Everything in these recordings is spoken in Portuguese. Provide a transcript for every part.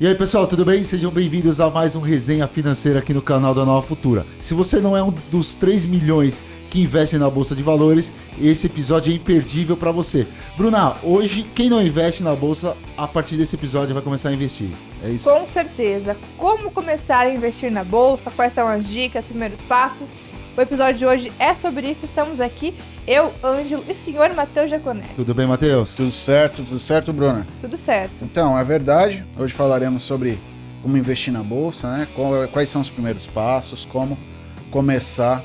E aí pessoal, tudo bem? Sejam bem-vindos a mais um Resenha Financeira aqui no canal da Nova Futura. Se você não é um dos 3 milhões que investem na Bolsa de Valores, esse episódio é imperdível para você. Bruna, hoje quem não investe na Bolsa, a partir desse episódio vai começar a investir. É isso? Com certeza. Como começar a investir na Bolsa, quais são as dicas, primeiros passos. O episódio de hoje é sobre isso. Estamos aqui, eu, Ângelo e o senhor Matheus Jaconé. Tudo bem, Matheus? Tudo certo, tudo certo, Bruna? Tudo certo. Então, é verdade. Hoje falaremos sobre como investir na bolsa, né? Quais são os primeiros passos, como começar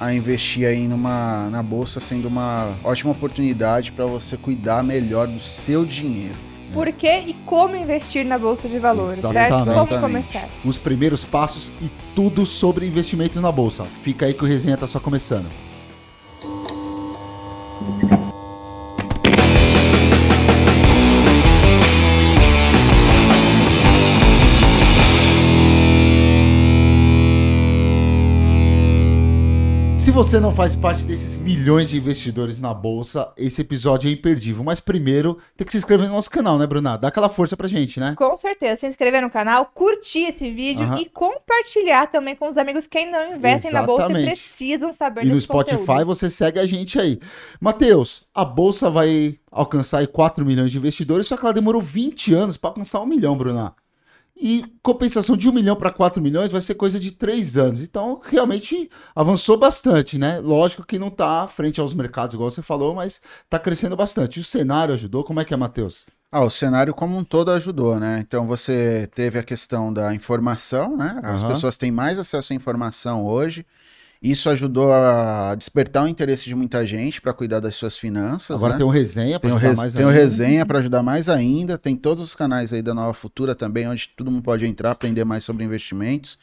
a investir aí numa na bolsa, sendo uma ótima oportunidade para você cuidar melhor do seu dinheiro. Por que e como investir na bolsa de valores, certo? Como Exatamente. começar? Os primeiros passos e tudo sobre investimentos na Bolsa. Fica aí que o Resenha tá só começando. Se você não faz parte desses milhões de investidores na bolsa, esse episódio é imperdível. Mas primeiro, tem que se inscrever no nosso canal, né, Bruna? Dá aquela força pra gente, né? Com certeza, se inscrever no canal, curtir esse vídeo Aham. e compartilhar também com os amigos que ainda não investem na bolsa e Exatamente. precisam saber E no Spotify conteúdo. você segue a gente aí. Matheus, a bolsa vai alcançar aí 4 milhões de investidores, só que ela demorou 20 anos para alcançar um milhão, Bruna. E compensação de 1 milhão para 4 milhões vai ser coisa de 3 anos. Então, realmente avançou bastante, né? Lógico que não tá frente aos mercados, igual você falou, mas tá crescendo bastante. E o cenário ajudou? Como é que é, Matheus? Ah, o cenário como um todo ajudou, né? Então você teve a questão da informação, né? As Aham. pessoas têm mais acesso à informação hoje. Isso ajudou a despertar o interesse de muita gente para cuidar das suas finanças. Agora né? tem o resenha para o, ajudar res- mais tem o ainda. resenha para ajudar mais ainda. Tem todos os canais aí da Nova Futura também, onde todo mundo pode entrar, aprender mais sobre investimentos.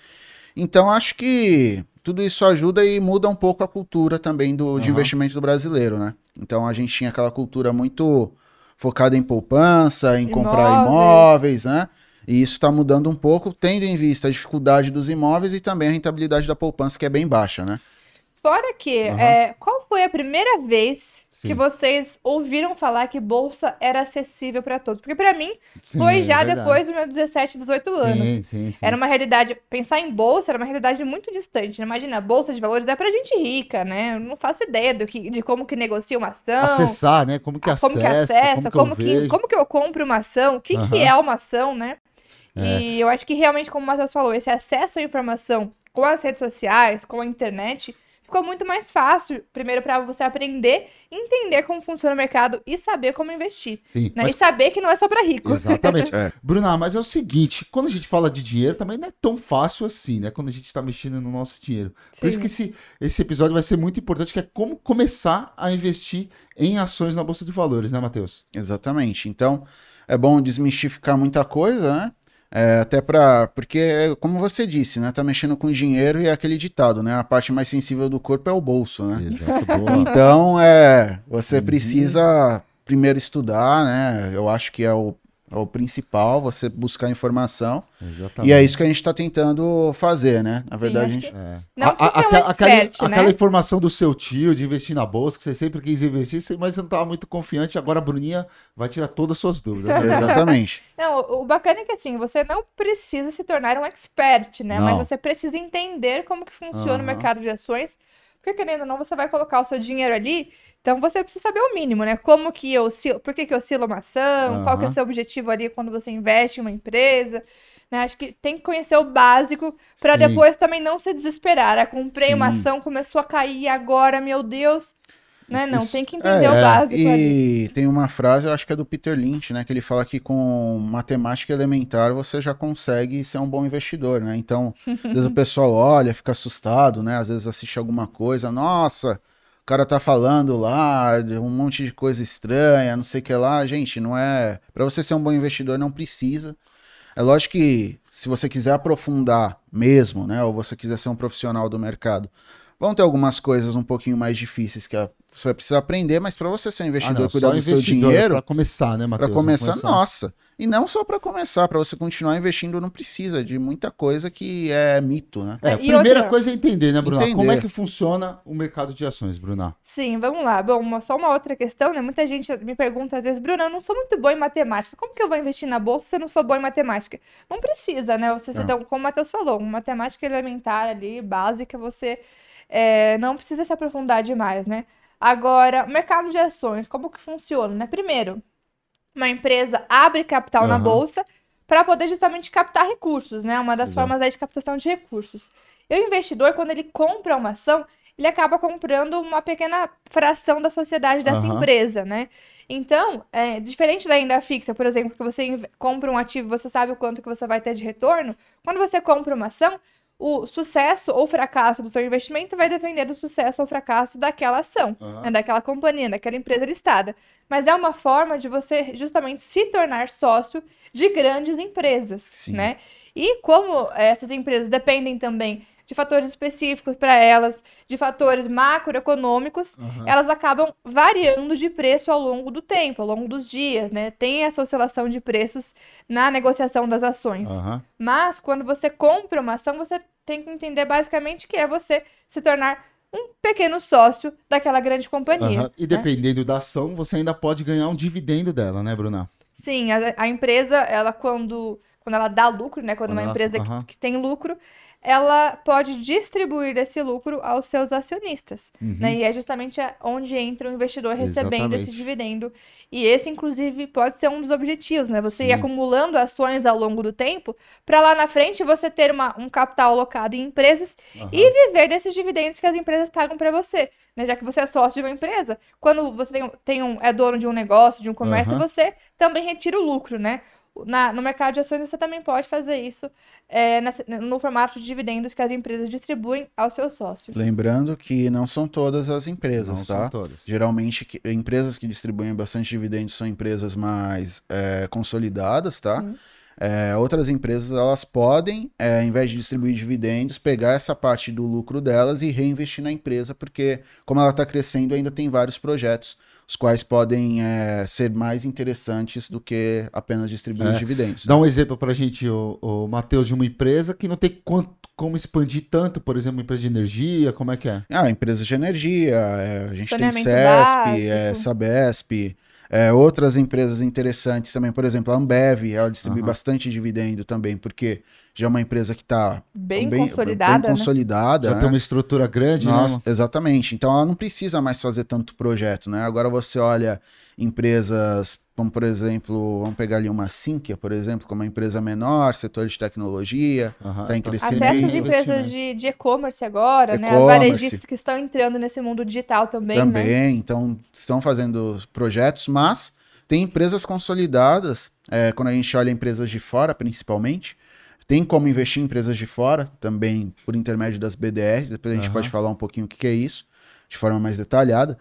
Então, acho que tudo isso ajuda e muda um pouco a cultura também do, de investimento do brasileiro, né? Então, a gente tinha aquela cultura muito focada em poupança, em comprar Imóveis. imóveis, né? E isso está mudando um pouco, tendo em vista a dificuldade dos imóveis e também a rentabilidade da poupança, que é bem baixa, né? Fora que, Aham. é, qual foi a primeira vez Sim. que vocês ouviram falar que bolsa era acessível para todos? Porque para mim Sim, foi é já verdade. depois dos meus 17, 18 anos. Sim, sim, sim. Era uma realidade, pensar em bolsa era uma realidade muito distante. né? Imagina, bolsa de valores é pra gente rica, né? Eu não faço ideia do que, de como que negocia uma ação, Acessar, né? Como que ah, acessa, como que acessa, como, que, vejo. como que eu compro uma ação, o que, que Aham. é uma ação, né? É. E eu acho que realmente, como o Matheus falou, esse acesso à informação com as redes sociais, com a internet, ficou muito mais fácil, primeiro, para você aprender, entender como funciona o mercado e saber como investir. Sim, Né? mas E saber que não é só para rico. Exatamente. É. Bruna, mas é o seguinte, quando a gente fala de dinheiro, também não é tão fácil assim, né? Quando a gente tá mexendo no nosso dinheiro. Por isso Sim. que esse, esse episódio vai ser muito importante, que é como começar a investir em ações na Bolsa de Valores, né, Matheus? Exatamente. Então, é bom desmistificar muita coisa, né? É, até para porque como você disse, né, tá mexendo com dinheiro e é aquele ditado, né, a parte mais sensível do corpo é o bolso, né? Exato, boa. Então, é, você Uhum. precisa primeiro estudar, né? Eu acho que é o, é o principal, você buscar informação. Exatamente. E é isso que a gente está tentando fazer, né? Na Sim, verdade, a gente que- É. Não A- que a- você aquela, aquela- expert, né? aquela informação do seu tio de investir na bolsa, que você sempre quis investir, mas você não estava muito confiante. Agora a Bruninha vai tirar todas as suas dúvidas. né? exatamente. Não, o bacana é que assim, você não precisa se tornar um expert, né? Não. Mas você precisa entender como que funciona Aham. o mercado de ações. Porque, querendo ou não, você vai colocar o seu dinheiro ali. Então você precisa saber o mínimo, né? Como que oscila, por que, que oscila uma ação, qual que é o seu objetivo ali quando você investe em uma empresa. Né? Acho que tem que conhecer o básico para depois também não se desesperar. Ah, comprei uma Sim. ação, começou a cair agora, meu Deus. Né? Não, Isso- tem que entender o é, básico ali. E tem uma frase, eu acho que é do Peter Lynch, né? Que ele fala que com matemática elementar você já consegue ser um bom investidor, né? Então, às vezes o pessoal olha, fica assustado, né? Às vezes assiste alguma coisa, nossa, o cara tá falando lá de um monte de coisa estranha, não sei o que lá. Gente, não é. Pra você ser um bom investidor, não precisa. É lógico que se você quiser aprofundar mesmo, né? Ou você quiser ser um profissional do mercado, vão ter algumas coisas um pouquinho mais difíceis que, a- você vai precisar aprender, mas para você ser um Ah, investidor não, e cuidar do seu investidor, dinheiro, Pra começar, né, Matheus? para Vamos começar, nossa. E não só para começar, para você continuar investindo, não precisa de muita coisa que é mito, né? É, a E primeira outra- coisa é entender, né, Bruna? Entender. Como é que funciona o mercado de ações, Bruna? Sim, vamos lá. Bom, uma- só uma outra questão, né? Muita gente me pergunta às vezes, Bruna, eu não sou muito boa em matemática. Como que eu vou investir na bolsa se eu não sou boa em matemática? Não precisa, né? Você, É. então, como o Matheus falou, uma matemática elementar ali, básica, você é, não precisa se aprofundar demais, né? Agora, o mercado de ações, como que funciona, né? Primeiro, uma empresa abre capital na Aham. bolsa para poder justamente captar recursos, né? Uma das Exato. formas aí de captação de recursos. E o investidor, quando ele compra uma ação, ele acaba comprando uma pequena fração da sociedade dessa Aham. empresa, né? Então, é, diferente da renda fixa, por exemplo, que você compra um ativo, você sabe o quanto que você vai ter de retorno. Quando você compra uma ação, o sucesso ou fracasso do seu investimento vai depender do sucesso ou fracasso daquela ação, Aham. né, daquela companhia, daquela empresa listada. Mas é uma forma de você justamente se tornar sócio de grandes empresas, Sim. né? E como essas empresas dependem também de fatores específicos para elas, de fatores macroeconômicos, Aham. elas acabam variando de preço ao longo do tempo, ao longo dos dias, né? Tem essa oscilação de preços na negociação das ações. Aham. Mas quando você compra uma ação, você tem que entender basicamente que é você se tornar um pequeno sócio daquela grande companhia. Aham. E né? dependendo da ação, você ainda pode ganhar um dividendo dela, né, Bruna? Sim, a, a empresa, ela quando, quando ela dá lucro, né? Quando uma empresa que- aham. que, tem lucro, ela pode distribuir esse lucro aos seus acionistas, Uhum. né? E é justamente onde entra o investidor recebendo esse Exatamente. dividendo. E esse, inclusive, pode ser um dos objetivos, né? Você ir Sim. acumulando ações ao longo do tempo, para lá na frente você ter uma, um capital alocado em empresas Aham. e viver desses dividendos que as empresas pagam para você. Né? Já que você é sócio de uma empresa, quando você tem, um- tem um, é dono de um negócio, de um comércio, você também retira o lucro, né? Na, no mercado de ações você também pode fazer isso é, nessa- no formato de dividendos que as empresas distribuem aos seus sócios. Lembrando que não são todas as empresas, Não tá? são todas. Geralmente, que- empresas que distribuem bastante dividendos são empresas mais é, consolidadas, tá? Sim. É, outras empresas, elas podem, é, ao invés de distribuir dividendos, pegar essa parte do lucro delas e reinvestir na empresa, porque como ela está crescendo, ainda tem vários projetos, os quais podem é, ser mais interessantes do que apenas distribuir É. os dividendos. Dá um exemplo pra gente, o, o Matheus, de uma empresa que não tem quanto- como expandir tanto, por exemplo, uma empresa de energia, como é que é? Ah, empresas de energia, é, a gente tem CESP, é. Sabesp, é, outras empresas interessantes também, por exemplo, a Ambev, ela distribui bastante dividendo também, porque já é uma empresa que está Bem, consolidada, bem né? consolidada, Já né? tem uma estrutura grande, Nossa, né? exatamente. Então ela não precisa mais fazer tanto projeto, né? Agora você olha empresas, como por exemplo, vamos pegar ali uma Sinqia, por exemplo, como uma empresa menor, setor de tecnologia, Aham, tá em tá crescimento. Até investimento. empresas de de e-commerce agora, né? As varejistas que estão entrando nesse mundo digital também, né? também, então estão fazendo projetos, mas tem empresas consolidadas, é, quando a gente olha empresas de fora, principalmente, tem como investir em empresas de fora, também por intermédio das BDRs, depois a gente Aham. pode falar um pouquinho o que que é isso, de forma mais detalhada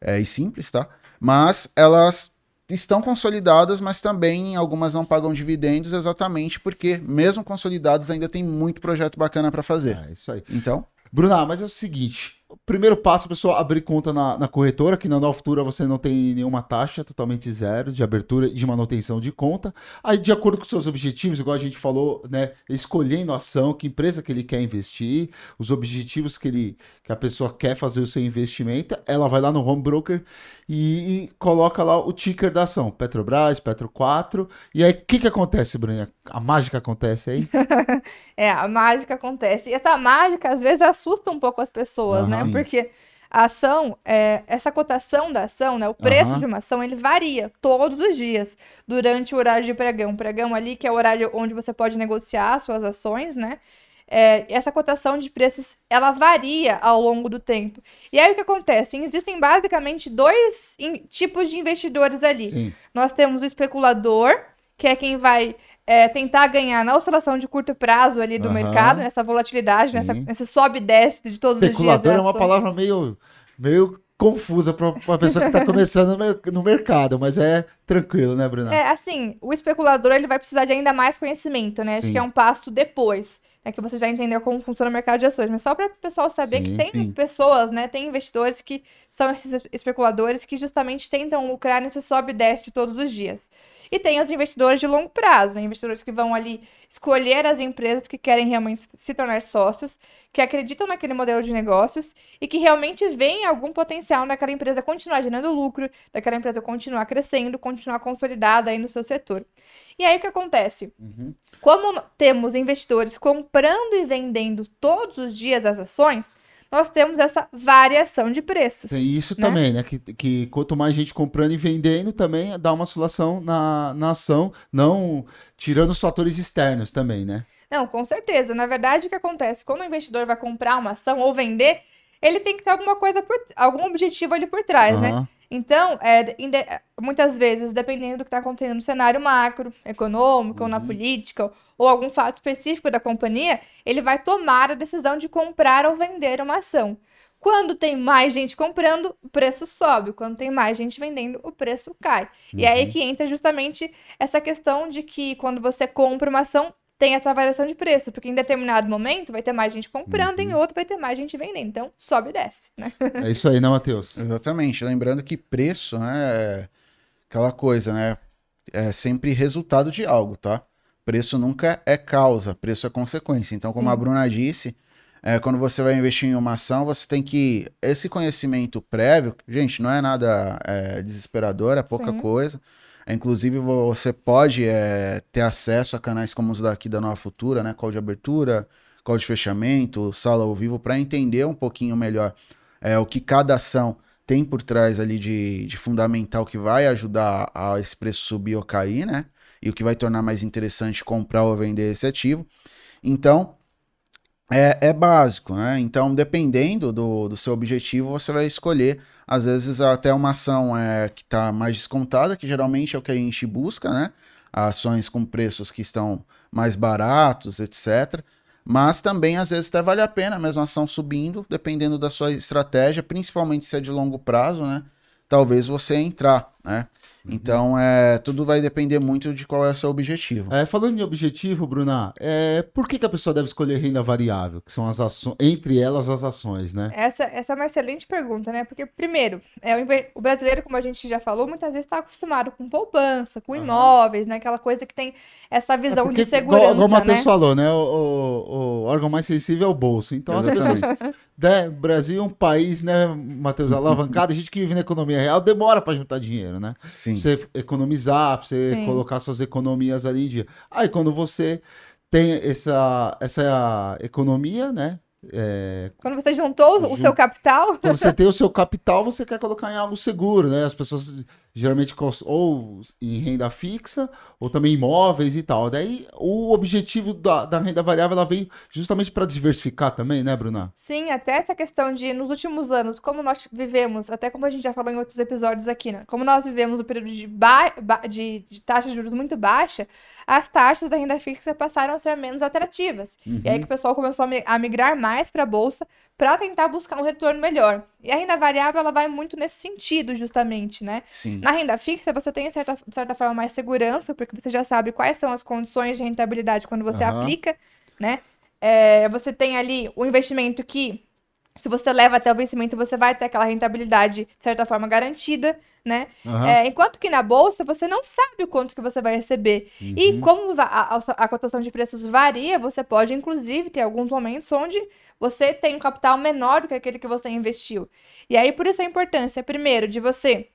é, e simples, tá? Mas elas estão consolidadas, mas também algumas não pagam dividendos exatamente porque, mesmo consolidadas, ainda tem muito projeto bacana para fazer. É isso aí. Então, Bruna, mas é o seguinte: primeiro passo, pessoal, abrir conta na, na corretora, que na Nova Futura você não tem nenhuma taxa, totalmente zero de abertura e de manutenção de conta. Aí, de acordo com seus objetivos, igual a gente falou, né? Escolhendo a ação, que empresa que ele quer investir, os objetivos que, ele, que a pessoa quer fazer o seu investimento, ela vai lá no home broker e, e coloca lá o ticker da ação, Petrobras, Petro 4. E aí, o que, que acontece, Bruna? A mágica acontece aí? É, a mágica acontece. E essa mágica, às vezes, assusta um pouco as pessoas, né? Aham. Porque a ação, é, essa cotação da ação, né? O preço Aham. de uma ação, ele varia todos os dias durante o horário de pregão. Pregão ali, que é o horário onde você pode negociar suas ações, né? É, essa cotação de preços, ela varia ao longo do tempo. E aí, o que acontece? Existem basicamente dois tipos de investidores ali. Sim. Nós temos o especulador, que é quem vai é, tentar ganhar na oscilação de curto prazo ali do mercado, nessa volatilidade, Sim. nessa, nesse sobe e desce de todos os dias. Especulador é uma palavra meio, meio confusa pra uma pessoa que tá começando no mer- no mercado, mas é tranquilo, né, Bruna? É, assim, o especulador ele vai precisar de ainda mais conhecimento, né? Acho Sim. que é um passo depois, né? Que você já entendeu como funciona o mercado de ações. Mas só para o pessoal saber Sim, que tem sim. pessoas, né? Tem investidores que são esses especuladores que justamente tentam lucrar nesse sobe e desce todos os dias. E tem os investidores de longo prazo, investidores que vão ali escolher as empresas que querem realmente se tornar sócios, que acreditam naquele modelo de negócios e que realmente veem algum potencial naquela empresa continuar gerando lucro, daquela empresa continuar crescendo, continuar consolidada aí no seu setor. E aí o que acontece? Uhum. Como temos investidores comprando e vendendo todos os dias as ações, nós temos essa variação de preços. Tem isso né? também, né? Que, que quanto mais gente comprando e vendendo, também dá uma oscilação na, na ação, não tirando os fatores externos também, né? Não, com certeza. Na verdade, o que acontece? Quando o investidor vai comprar uma ação ou vender, ele tem que ter alguma coisa por algum objetivo ali por trás, né? Então, é, muitas vezes, dependendo do que está acontecendo no cenário macro, econômico, ou na Uhum. política, ou algum fato específico da companhia, ele vai tomar a decisão de comprar ou vender uma ação. Quando tem mais gente comprando, o preço sobe. Quando tem mais gente vendendo, o preço cai. E é aí Uhum. que entra justamente essa questão de que quando você compra uma ação, tem essa variação de preço, porque em determinado momento vai ter mais gente comprando, Uhum. em outro vai ter mais gente vendendo. Então, sobe e desce, né? É isso aí, né, Matheus? Exatamente. Lembrando que preço, né, é aquela coisa, né? É sempre resultado de algo, tá? Preço nunca é causa, preço é consequência. Então, como a Sim. Bruna disse, é, quando você vai investir em uma ação, você tem que. Esse conhecimento prévio, gente, não é nada é, desesperador, é pouca Sim. coisa. Inclusive, você pode é, ter acesso a canais como os daqui da Nova Futura, né? Call de abertura, call de fechamento, sala ao vivo, para entender um pouquinho melhor é, o que cada ação tem por trás ali de, de fundamental que vai ajudar a esse preço subir ou cair, né? E o que vai tornar mais interessante comprar ou vender esse ativo. Então, é, é básico, né? Então, dependendo do, do seu objetivo, você vai escolher, às vezes, até uma ação é, que está mais descontada, que geralmente é o que a gente busca, né? Ações com preços que estão mais baratos, etc. Mas também, às vezes, até vale a pena a mesma ação subindo, dependendo da sua estratégia, principalmente se é de longo prazo, né? Talvez você entrar, né? Então, é, tudo vai depender muito de qual é o seu objetivo. É, falando em objetivo, Bruna, é, por que, que a pessoa deve escolher renda variável? Que são as ações, entre elas as ações, né? Essa, essa é uma excelente pergunta, né? Porque, primeiro, é, o, o brasileiro, como a gente já falou, muitas vezes está acostumado com poupança, com imóveis, né? Aquela coisa que tem essa visão Porque, de segurança, igual, igual o Matheus né? falou, né? O, o- o órgão mais sensível é o bolso. Então as pessoas. né, Brasil é um país, né, Matheus, alavancado, a gente que vive na economia real demora pra juntar dinheiro, né? Sim. Pra você economizar, pra você Sim. colocar suas economias ali em dia. Aí quando você tem essa, essa economia, né? É, Quando você juntou o Jun- seu capital, quando você tem o seu capital, você quer colocar em algo seguro, né? As pessoas geralmente ou em renda fixa, ou também imóveis e tal. Daí o objetivo da, da renda variável ela vem justamente para diversificar também, né, Bruna? sim, até essa questão de, nos últimos anos, como nós vivemos, até como a gente já falou em outros episódios aqui, né? Como nós vivemos um período de, ba de, de taxa de juros muito baixa, as taxas da renda fixa passaram a ser menos atrativas. E Uhum. aí que o pessoal começou a migrar mais para a bolsa para tentar buscar um retorno melhor. E a renda variável ela vai muito nesse sentido, justamente, né? Sim. Na renda fixa, você tem, de certa, de certa forma, mais segurança, porque você já sabe quais são as condições de rentabilidade quando você Aham. aplica, né? É, você tem ali o investimento que, se você leva até o vencimento, você vai ter aquela rentabilidade, de certa forma, garantida, né? Aham. É, enquanto que na bolsa, você não sabe o quanto que você vai receber. E Uhum. como va- a, a- a cotação de preços varia, você pode, inclusive, ter alguns momentos onde você tem um capital menor do que aquele que você investiu. E aí, por isso a importância, primeiro, de você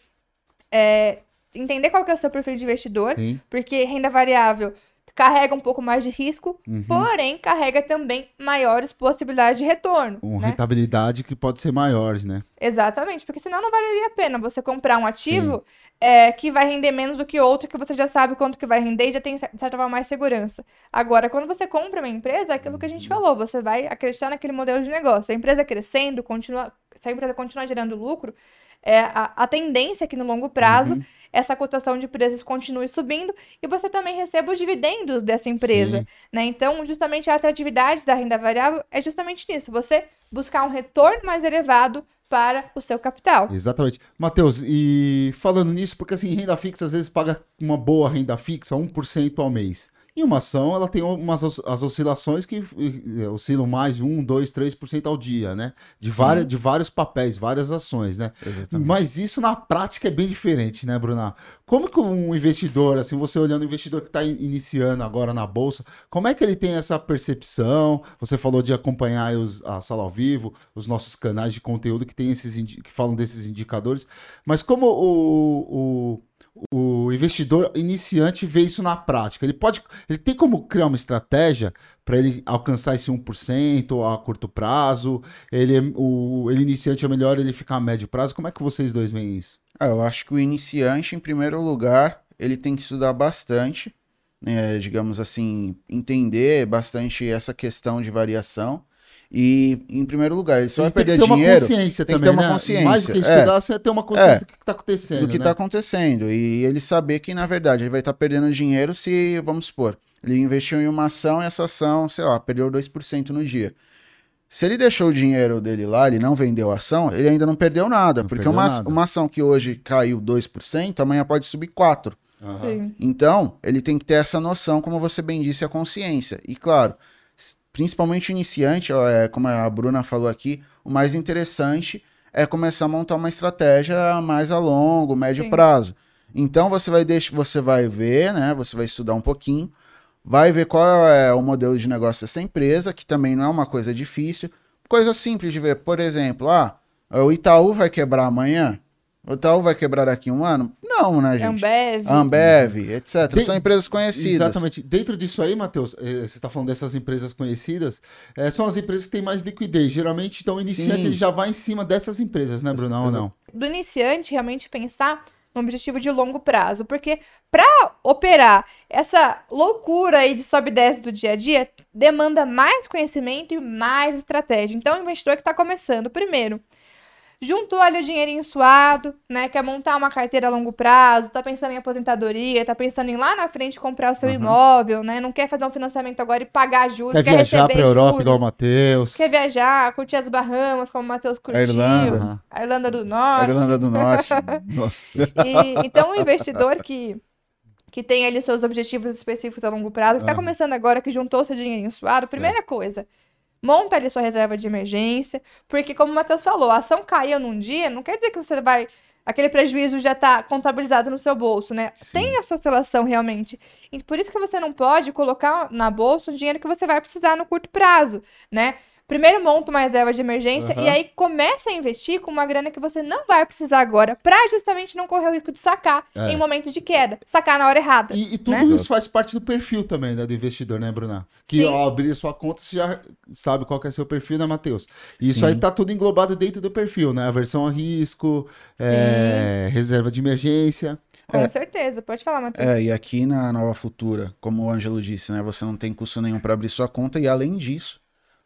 é, entender qual que é o seu perfil de investidor, Sim. porque renda variável carrega um pouco mais de risco, Uhum. porém carrega também maiores possibilidades de retorno, Com né? rentabilidade que pode ser maior, né? Exatamente, porque senão não valeria a pena você comprar um ativo é, que vai render menos do que outro, que você já sabe quanto que vai render e já tem, de certa forma, mais segurança. Agora, quando você compra uma empresa, é aquilo que a gente Uhum. falou, você vai acreditar naquele modelo de negócio. A empresa crescendo, continua, se a empresa continuar gerando lucro, é, a, a tendência é que no longo prazo Uhum. essa cotação de preços continue subindo e você também receba os dividendos dessa empresa Sim. né? Então, justamente a atratividade da renda variável é justamente nisso, você buscar um retorno mais elevado para o seu capital. Exatamente. Matheus, e falando nisso, porque assim, renda fixa às vezes paga uma boa renda fixa, 1% ao mês. E uma ação, ela tem umas as oscilações que oscilam mais 1, 2, 3% ao dia, né? De, várias, de vários papéis, várias ações, né? Exatamente. Mas isso na prática é bem diferente, né, Bruna? Como que um investidor, assim, você olhando o investidor que está iniciando agora na bolsa, como é que ele tem essa percepção? Você falou de acompanhar os- a sala ao vivo, os nossos canais de conteúdo que tem esses que falam desses indicadores, mas como o, o, o investidor iniciante vê isso na prática? Ele pode, ele tem como criar uma estratégia para ele alcançar esse 1% a curto prazo? Ele, o, ele iniciante é melhor ele ficar a médio prazo? Como é que vocês dois veem isso? Ah, eu acho que o iniciante, em primeiro lugar, ele tem que estudar bastante, né, digamos assim, entender bastante essa questão de variação. E, em primeiro lugar, ele só vai Ele tem que perder ter uma dinheiro consciência tem que também, ter uma né? consciência, Mais do que é. estudar, você ter uma consciência É. do que está acontecendo, do que né? está acontecendo. E ele saber que, na verdade, ele vai estar perdendo dinheiro se, vamos supor, ele investiu em uma ação e essa ação, sei lá, perdeu 2% no dia. Se ele deixou o dinheiro dele lá, ele não vendeu a ação, ele ainda não perdeu nada. Não porque perdeu uma, nada. uma ação que hoje caiu 2%, amanhã pode subir 4%. Aham. Sim. Então, ele tem que ter essa noção, como você bem disse, a consciência. E claro, principalmente o iniciante, ó, é, como a Bruna falou aqui, o mais interessante é começar a montar uma estratégia mais a longo, médio Sim. prazo. Então você vai deixar, você vai ver, né? Você vai estudar um pouquinho, vai ver qual é o modelo de negócio dessa empresa, que também não é uma coisa difícil. Coisa simples de ver, por exemplo, ah, o Itaú vai quebrar amanhã? O Itaú vai quebrar daqui a um ano? Não, né, gente? Ambev. Ambev, etc. De- São empresas conhecidas. Exatamente. Dentro disso aí, Matheus, eh, você está falando dessas empresas conhecidas, eh, são as empresas que têm mais liquidez. Geralmente, então, o iniciante Sim. ele já vai em cima dessas empresas, né, Brunão, ou não? do iniciante realmente pensar no objetivo de longo prazo, porque para operar essa loucura aí de sobe e desce do dia a dia, demanda mais conhecimento e mais estratégia. Então, o investidor que está começando, primeiro, juntou ali o dinheirinho suado, né, quer montar uma carteira a longo prazo, tá pensando em aposentadoria, tá pensando em lá na frente comprar o seu Aham. imóvel, né, não quer fazer um financiamento agora e pagar juros, Quer quer, viajar receber para Europa juros, igual o Matheus. quer viajar, curtir as Bahamas, como o Matheus curtiu, Irlanda. Aham. a Irlanda do A Norte, Irlanda do Norte. Nossa. e, então, o investidor que, que tem ali seus objetivos específicos a longo prazo, que está começando agora, que juntou seu dinheirinho suado, Certo. primeira coisa, monta ali sua reserva de emergência, porque como o Matheus falou, a ação caiu num dia, não quer dizer que você vai... Aquele prejuízo já está contabilizado no seu bolso, né? Sim. Tem essa oscilação realmente. E por isso que você não pode colocar na bolsa o dinheiro que você vai precisar no curto prazo, né? Primeiro monta uma reserva de emergência Aham. e aí começa a investir com uma grana que você não vai precisar agora, pra justamente não correr o risco de sacar É. em momento de queda, sacar na hora errada. E, e tudo Né? isso faz parte do perfil também, né, do investidor, né, Bruna? Que Sim. ao abrir a sua conta, você já sabe qual que é seu perfil, né, Matheus? E isso Sim. aí tá tudo englobado dentro do perfil, né? Aversão a risco, é, reserva de emergência. Com É. certeza, pode falar, Matheus. É, e aqui na Nova Futura, como o Ângelo disse, né, você não tem custo nenhum para abrir sua conta e além disso,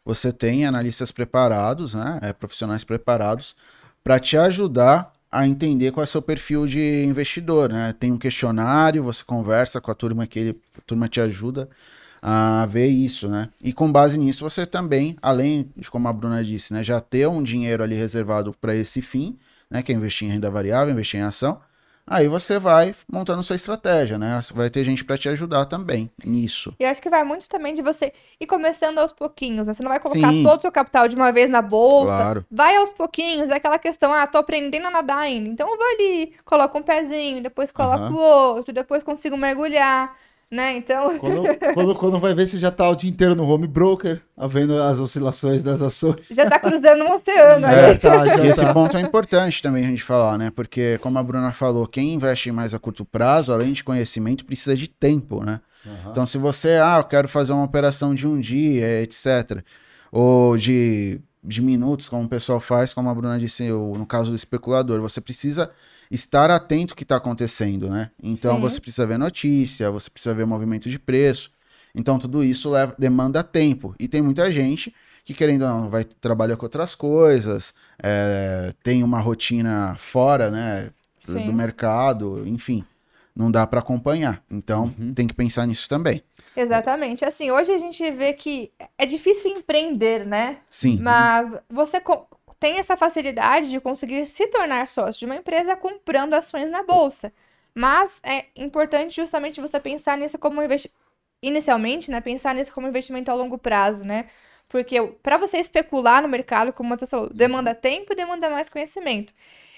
você tem analistas preparados, né, é, profissionais preparados para te ajudar a entender qual é seu perfil de investidor, né? Tem um questionário, você conversa com a turma que ele, a turma te ajuda a ver isso, né? E com base nisso você também, além de como a Bruna disse, né, já ter um dinheiro ali reservado para esse fim, né, que é investir em renda variável, investir em ação, Aí você vai montando sua estratégia, né? Vai ter gente para te ajudar também nisso. E acho que vai muito também de você ir começando aos pouquinhos, né? Você não vai colocar Sim. todo o seu capital de uma vez na bolsa. Claro. Vai aos pouquinhos, é aquela questão, ah, tô aprendendo a nadar ainda. Então eu vou ali, coloco um pezinho, depois coloco Aham. o outro, depois consigo mergulhar, né? Então, Quando, quando, quando vai ver, você já tá o dia inteiro no home broker, vendo as oscilações das ações. já tá cruzando um oceano É, aí. tá, já E esse ponto é importante também a gente falar, né? Porque, como a Bruna falou, quem investe mais a curto prazo, além de conhecimento, precisa de tempo, né? Aham. Então, se você, ah, eu quero fazer uma operação de um dia, etc., ou de, de minutos, como o pessoal faz, como a Bruna disse, o- no caso do especulador, você precisa estar atento ao que está acontecendo, né? Então, Sim. você precisa ver notícia, você precisa ver movimento de preço. Então, tudo isso leva, demanda tempo. E tem muita gente que, querendo ou não, vai trabalhar com outras coisas, é, tem uma rotina fora, né? do- Sim. do mercado, enfim, não dá para acompanhar. Então, Uhum. tem que pensar nisso também. Exatamente. Assim, hoje a gente vê que é difícil empreender, né? Sim. Mas você tem essa facilidade de conseguir se tornar sócio de uma empresa comprando ações na bolsa. Mas é importante justamente você pensar nisso como investimento. Inicialmente, né? Pensar nisso como investimento a longo prazo, né? Porque para você especular no mercado, como o falou, demanda tempo e demanda mais conhecimento.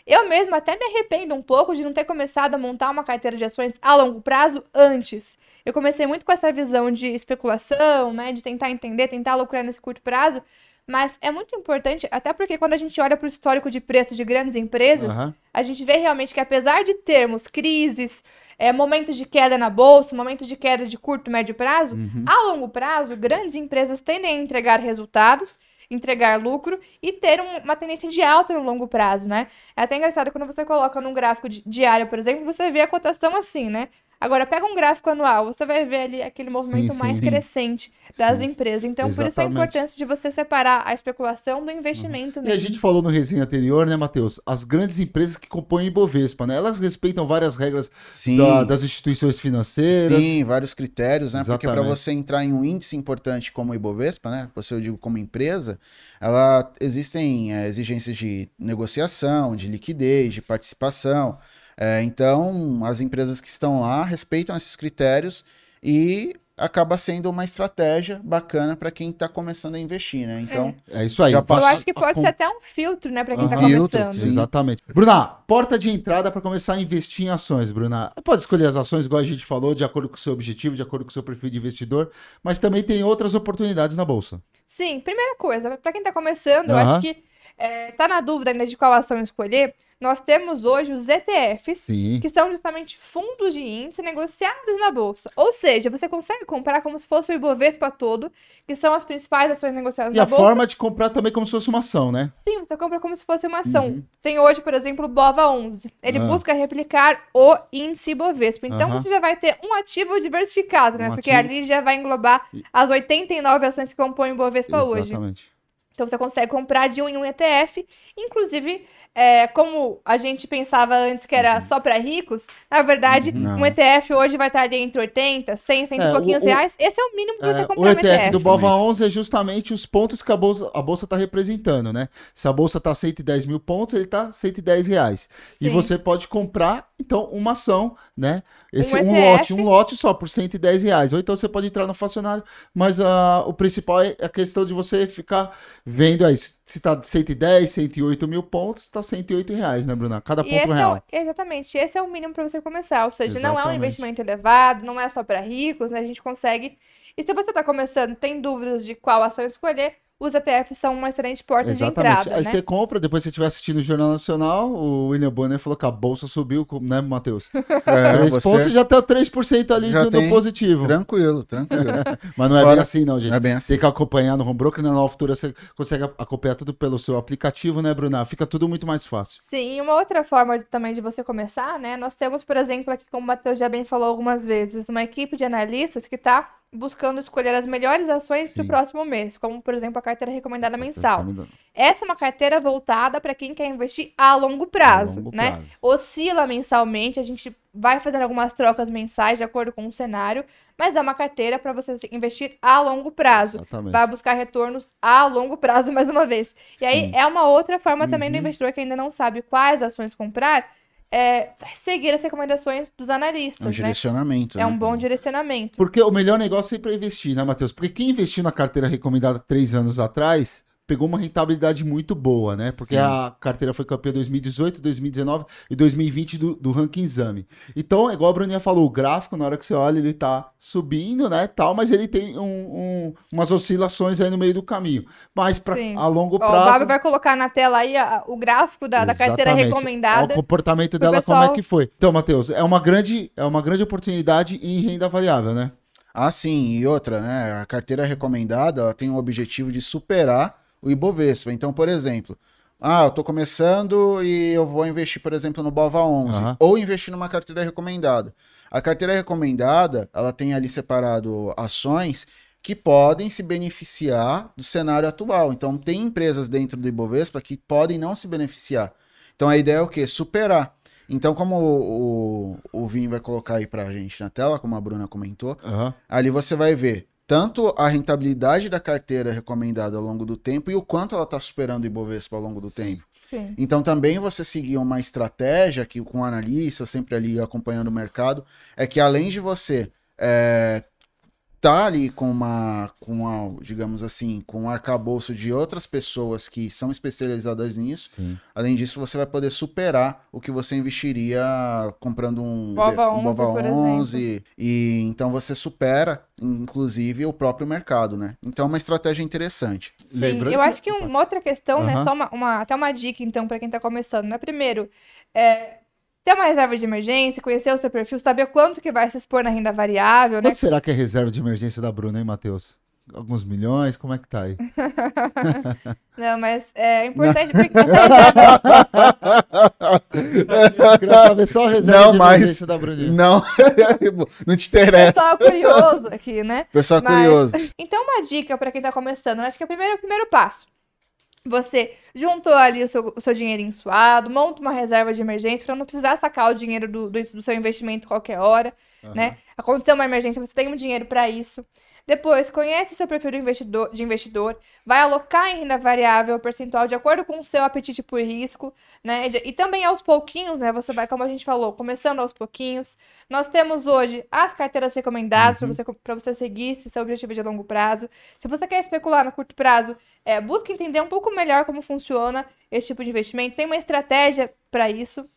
Eu mesmo até me arrependo um pouco de não ter começado a montar uma carteira de ações a longo prazo antes. Eu comecei muito com essa visão de especulação, né? De tentar entender, tentar lucrar nesse curto prazo. Mas é muito importante, até porque quando a gente olha para o histórico de preço de grandes empresas, Aham. a gente vê realmente que apesar de termos crises, é, momentos de queda na bolsa, momentos de queda de curto, médio prazo, Uhum. a longo prazo, grandes empresas tendem a entregar resultados, entregar lucro e ter um- uma tendência de alta no longo prazo, né? É até engraçado quando você coloca num gráfico di- diário, por exemplo, você vê a cotação assim, né? Agora, pega um gráfico anual, você vai ver ali aquele movimento Sim, mais sim. crescente das Sim. empresas. Então, por isso a Exatamente. importância de você separar a especulação do investimento E mesmo. a gente falou no resenha anterior, né, Matheus? As grandes empresas que compõem o Ibovespa, né? Elas respeitam várias regras Sim. da- das instituições financeiras. Sim, vários critérios, né? Porque para Exatamente. você entrar em um índice importante como o Ibovespa, né? Você eu digo como empresa, ela existem é, exigências de negociação, de liquidez, de participação. É, então, as empresas que estão lá respeitam esses critérios e acaba sendo uma estratégia bacana para quem está começando a investir, né? Então, É isso aí. Já Eu acho que pode ser até um filtro, né, pra quem tá Aham. Filtro, começando. sim. Exatamente. Bruna, porta de entrada para começar a investir em ações, Bruna. Pode escolher as ações, igual a gente falou, de acordo com o seu objetivo, de acordo com o seu perfil de investidor, mas também tem outras oportunidades na bolsa. Sim, primeira coisa, pra quem tá começando, eu Aham. acho que é, tá na dúvida ainda de qual ação escolher, nós temos hoje os ETFs, Sim. que são justamente fundos de índice negociados na bolsa. Ou seja, você consegue comprar como se fosse o Ibovespa todo, que são as principais ações negociadas E na a bolsa. forma de comprar também como se fosse uma ação, né? Sim, você compra como se fosse uma ação. Uhum. Tem hoje, por exemplo, o BOVA 11. Ele Ah. busca replicar o índice Ibovespa. Então Aham. você já vai ter um ativo diversificado, né? Um Porque ativo. ali já vai englobar as 89 ações que compõem o Ibovespa hoje. Exatamente. Então você consegue comprar de um em um ETF. Inclusive, é, como a gente pensava antes que era só para ricos, na verdade, Uhum. um ETF hoje vai estar ali entre 80, 100, 100 É, e pouquinhos o- reais. Esse é o mínimo que você É, comprar o um ETF do ETF. Bova 11 é justamente os pontos que a bolsa a bolsa está representando, né? Se a bolsa está 110 mil pontos, ele está 110 reais. E Sim. você pode comprar, então, uma ação, né? Esse, um, ETF. lote, um lote só por 110 reais. Ou então você pode entrar no fracionário, mas ah, o principal é a questão de você ficar vendo aí. Se tá 110, 108 mil pontos, tá 108 reais, né, Bruna? Cada E ponto é real. o, exatamente, esse é o mínimo para você começar. Ou seja, não é um Exatamente. investimento elevado, não é só para ricos, né? A gente consegue. E se você está começando, tem dúvidas de qual ação escolher, os ETFs são uma excelente porta de Exatamente. entrada, Aí né? você compra, depois você estiver assistindo o Jornal Nacional, o William Bonner falou que a bolsa subiu, né, Matheus? é, 3 você pontos e já tá 3% ali Já do, tem positivo. tranquilo, tranquilo. Mas não é Agora- bem assim, não, gente. Não é bem assim. Tem que acompanhar no Home Broker, na Nova Futura você consegue acompanhar tudo pelo seu aplicativo, né, Bruna? Fica tudo muito mais fácil. Sim, e uma outra forma de- também de você começar, né? Nós temos, por exemplo, aqui, como o Matheus já bem falou algumas vezes, uma equipe de analistas que está buscando escolher as melhores ações para o próximo mês, como, por exemplo, a carteira recomendada mensal. Mudando. Essa é uma carteira voltada para quem quer investir a longo prazo, A longo né? prazo. Oscila mensalmente, a gente vai fazendo algumas trocas mensais de acordo com o cenário, mas é uma carteira para você investir a longo prazo. Exatamente. Vai buscar retornos a longo prazo, mais uma vez. E aí Sim. é uma outra forma também do Uhum. investidor que ainda não sabe quais ações comprar, é seguir as recomendações dos É um analistas, né? direcionamento. É né? um bom direcionamento. Porque o melhor negócio sempre é investir, né, Matheus? Porque quem investiu na carteira recomendada três anos atrás pegou uma rentabilidade muito boa, né? Porque Sim. a carteira foi campeã 2018, 2019 e 2020 do, do ranking exame. Então, igual a Bruninha falou, o gráfico, na hora que você olha, ele tá subindo, né, tal, mas ele tem um- um- umas oscilações aí no meio do caminho. Mas pra, Sim. a longo Ó, o prazo... Fábio vai colocar na tela aí a- o gráfico da, da carteira recomendada. É o comportamento dela, como é pessoal- que foi. Então, Matheus, é uma grande, é uma grande oportunidade em renda variável, né? Ah, sim, e outra, né? A carteira recomendada ela tem o objetivo de superar o Ibovespa. Então, por exemplo, ah, eu tô começando e eu vou investir, por exemplo, no Bova 11, Aham. ou investir numa carteira recomendada. A carteira recomendada, ela tem ali separado ações que podem se beneficiar do cenário atual. Então, tem empresas dentro do Ibovespa que podem não se beneficiar. Então, a ideia é o quê? Superar. Então, como o, o, o Vini vai colocar aí pra gente na tela, como a Bruna comentou, Aham. Ali você vai ver tanto a rentabilidade da carteira recomendada ao longo do tempo e o quanto ela está superando o Ibovespa ao longo do Sim. tempo. Sim. Então também você seguir uma estratégia que com o analista, sempre ali acompanhando o mercado, é que além de você é, tá ali com uma, com uma, digamos assim, com um arcabouço de outras pessoas que são especializadas nisso, Sim. além disso você vai poder superar o que você investiria comprando um Bova um 11, por 11 e então você supera inclusive o próprio mercado, né? Então é uma estratégia interessante. Sim, Lembrando eu que- acho que um- uma outra questão, né? Aham. Só uma, uma- até uma dica, então, para quem tá começando, né? Primeiro, é, ter uma reserva de emergência, conhecer o seu perfil, saber quanto que vai se expor na renda variável, né? Quanto será que é reserva de emergência da Bruna, hein, Matheus? Alguns milhões? Como é que tá aí? Não, mas é importante porque Eu queria saber só a reserva Não, de mas- emergência da Bruninha. Não, não te interessa. pessoal curioso aqui, né? Pessoal Mas- curioso. Então, uma dica para quem tá começando, né? acho que é o primeiro, o primeiro passo. Você juntou ali o seu, o seu dinheirinho suado, monta uma reserva de emergência para não precisar sacar o dinheiro do, do, do seu investimento qualquer hora, né? Aconteceu uma emergência, você tem um dinheiro para isso. Depois, conhece seu perfil de investidor, de investidor, vai alocar em renda variável, percentual de acordo com o seu apetite por risco, né? E, também aos pouquinhos, né? Você vai, como a gente falou, começando aos pouquinhos. Nós temos hoje as carteiras recomendadas para você, pra você seguir se seu objetivo é de longo prazo. Se você quer especular no curto prazo, é, busque entender um pouco melhor como funciona esse tipo de investimento. Tem uma estratégia para isso,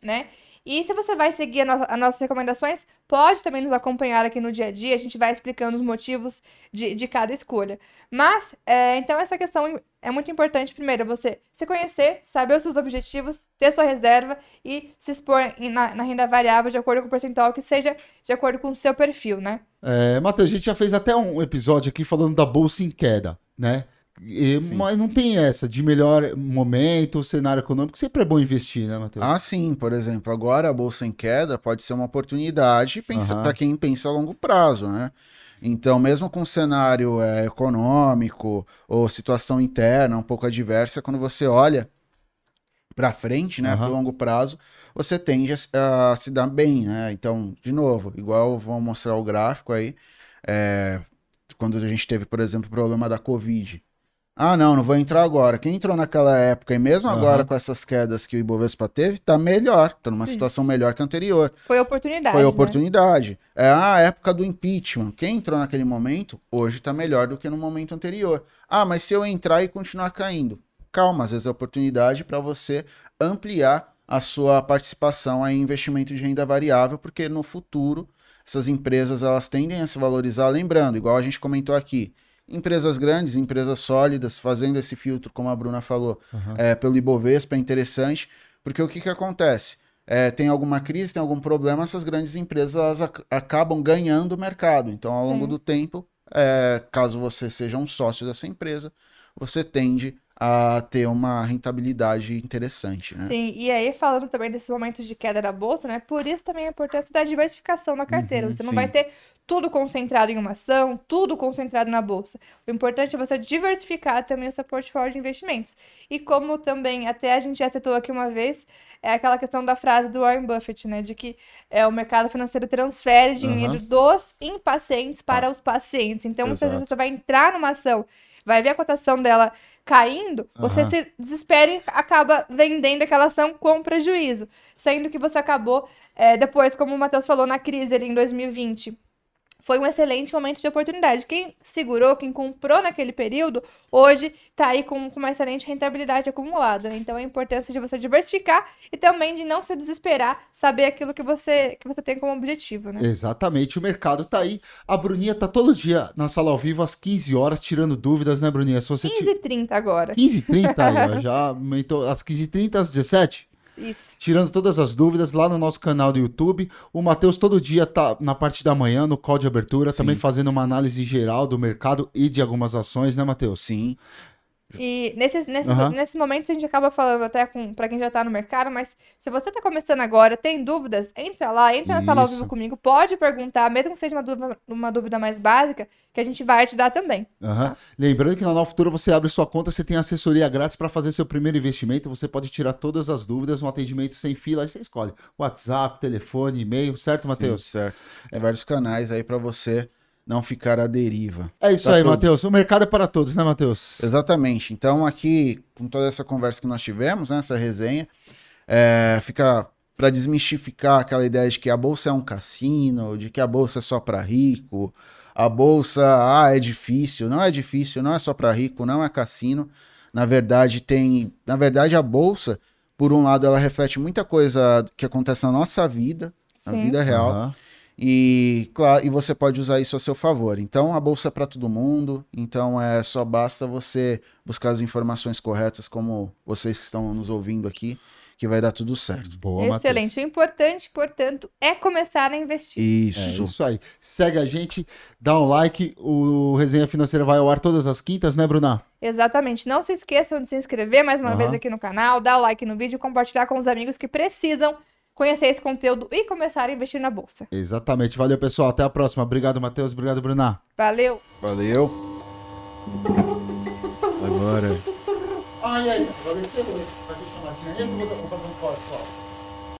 né? E se você vai seguir a no- as nossas recomendações, pode também nos acompanhar aqui no dia a dia. A gente vai explicando os motivos de, de cada escolha. Mas, é, então, essa questão é muito importante. Primeiro, você se conhecer, saber os seus objetivos, ter sua reserva e se expor na, na renda variável de acordo com o percentual que seja de acordo com o seu perfil, né? É, Matheus, a gente já fez até um episódio aqui falando da bolsa em queda, né? E- mas não tem essa de melhor momento, cenário econômico. Sempre é bom investir, né, Matheus? Ah, sim, por exemplo, agora a bolsa em queda pode ser uma oportunidade Aham. para quem pensa a longo prazo, né? Então, mesmo com cenário é, econômico ou situação interna um pouco adversa, quando você olha para frente, né, Aham. para longo prazo, você tende a, se- a se dar bem, né? Então, de novo, igual vou mostrar o gráfico aí, é, quando a gente teve, por exemplo, o problema da Covid. Ah, não, não vou entrar agora. Quem entrou naquela época e mesmo agora Aham. com essas quedas que o Ibovespa teve, tá melhor, tá numa Sim. situação melhor que a anterior. Foi oportunidade. Foi né? oportunidade. É a época do impeachment. Quem entrou naquele momento, hoje tá melhor do que no momento anterior. Ah, mas se eu entrar e continuar caindo, calma, às vezes é oportunidade para você ampliar a sua participação em investimento de renda variável, porque no futuro essas empresas elas tendem a se valorizar, lembrando, igual a gente comentou aqui, empresas grandes, empresas sólidas, fazendo esse filtro, como a Bruna falou, Aham. é, pelo Ibovespa é interessante, porque o que, que acontece? É, tem alguma crise, tem algum problema, essas grandes empresas elas ac- acabam ganhando o mercado. Então, ao longo Sim. do tempo, é, caso você seja um sócio dessa empresa, você tende a ter uma rentabilidade interessante, né? Sim, e aí falando também desses momentos de queda da bolsa, né? Por isso também a importância da diversificação na carteira. Uhum, você não sim. vai ter tudo concentrado em uma ação, tudo concentrado na bolsa. O importante é você diversificar também o seu portfólio de investimentos. E como também até a gente já citou aqui uma vez, é aquela questão da frase do Warren Buffett, né? De que é, o mercado financeiro transfere dinheiro dos impacientes para os pacientes. Então, muitas vezes Exato. você vai entrar numa ação, vai ver a cotação dela caindo, você Aham. se desespera e acaba vendendo aquela ação com prejuízo. Sendo que você acabou, é, depois, como o Matheus falou, na crise ali em 2020. Foi um excelente momento de oportunidade. Quem segurou, quem comprou naquele período, hoje está aí com, com uma excelente rentabilidade acumulada. né? Então, a importância de você diversificar e também de não se desesperar, saber aquilo que você, que você tem como objetivo, né? Exatamente, o mercado tá aí. A Bruninha tá todo dia na sala ao vivo às 15 horas tirando dúvidas, né, Bruninha? Se você 15 ti- e 30 agora. 15 h 30 aí, ó, já aumentou às 15 h 30 às 17 Isso. tirando todas as dúvidas lá no nosso canal do YouTube. O Matheus todo dia tá na parte da manhã, no call de abertura, Sim. também fazendo uma análise geral do mercado e de algumas ações, né, Matheus? Sim. E nesses, nesses, Aham. nesses momentos a gente acaba falando até com para quem já tá no mercado, mas se você tá começando agora, tem dúvidas, entra lá, entra na sala ao vivo comigo, pode perguntar, mesmo que seja uma dúvida, uma dúvida mais básica, que a gente vai te dar também. Aham. Lembrando que na Nova Futura você abre sua conta, você tem assessoria grátis para fazer seu primeiro investimento. Você pode tirar todas as dúvidas, um atendimento sem fila. Aí você escolhe WhatsApp, telefone, e-mail, certo, Matheus? certo. Tem vários canais aí para você não ficar à deriva. É isso Pra aí, todos. Matheus. O mercado é para todos, né, Matheus? Exatamente. Então, aqui, com toda essa conversa que nós tivemos, né, essa resenha, é, fica para desmistificar aquela ideia de que a bolsa é um cassino, de que a bolsa é só para rico, a bolsa, ah, é difícil. Não é difícil, não é só para rico, não é cassino. Na verdade, tem. Na verdade, a bolsa, por um lado, ela reflete muita coisa que acontece na nossa vida, na Sim. vida real. Aham. E, claro, e você pode usar isso a seu favor. Então, a bolsa é para todo mundo. Então, é só basta você buscar as informações corretas, como vocês que estão nos ouvindo aqui, que vai dar tudo certo. Boa, Matheus. Excelente. O importante, portanto, é começar a investir. É Isso. isso aí. Segue a gente, dá um like. O Resenha Financeira vai ao ar todas as quintas, né, Bruna? Exatamente. Não se esqueçam de se inscrever mais uma Aham. vez aqui no canal, dar o like no vídeo e compartilhar com os amigos que precisam conhecer esse conteúdo e começar a investir na bolsa. Exatamente. Valeu, pessoal. Até a próxima. Obrigado, Matheus. Obrigado, Bruna. Valeu! Valeu. Agora. Ai, ai. Valeu, Vai deixar mais. Esse eu vou fazer um corte só.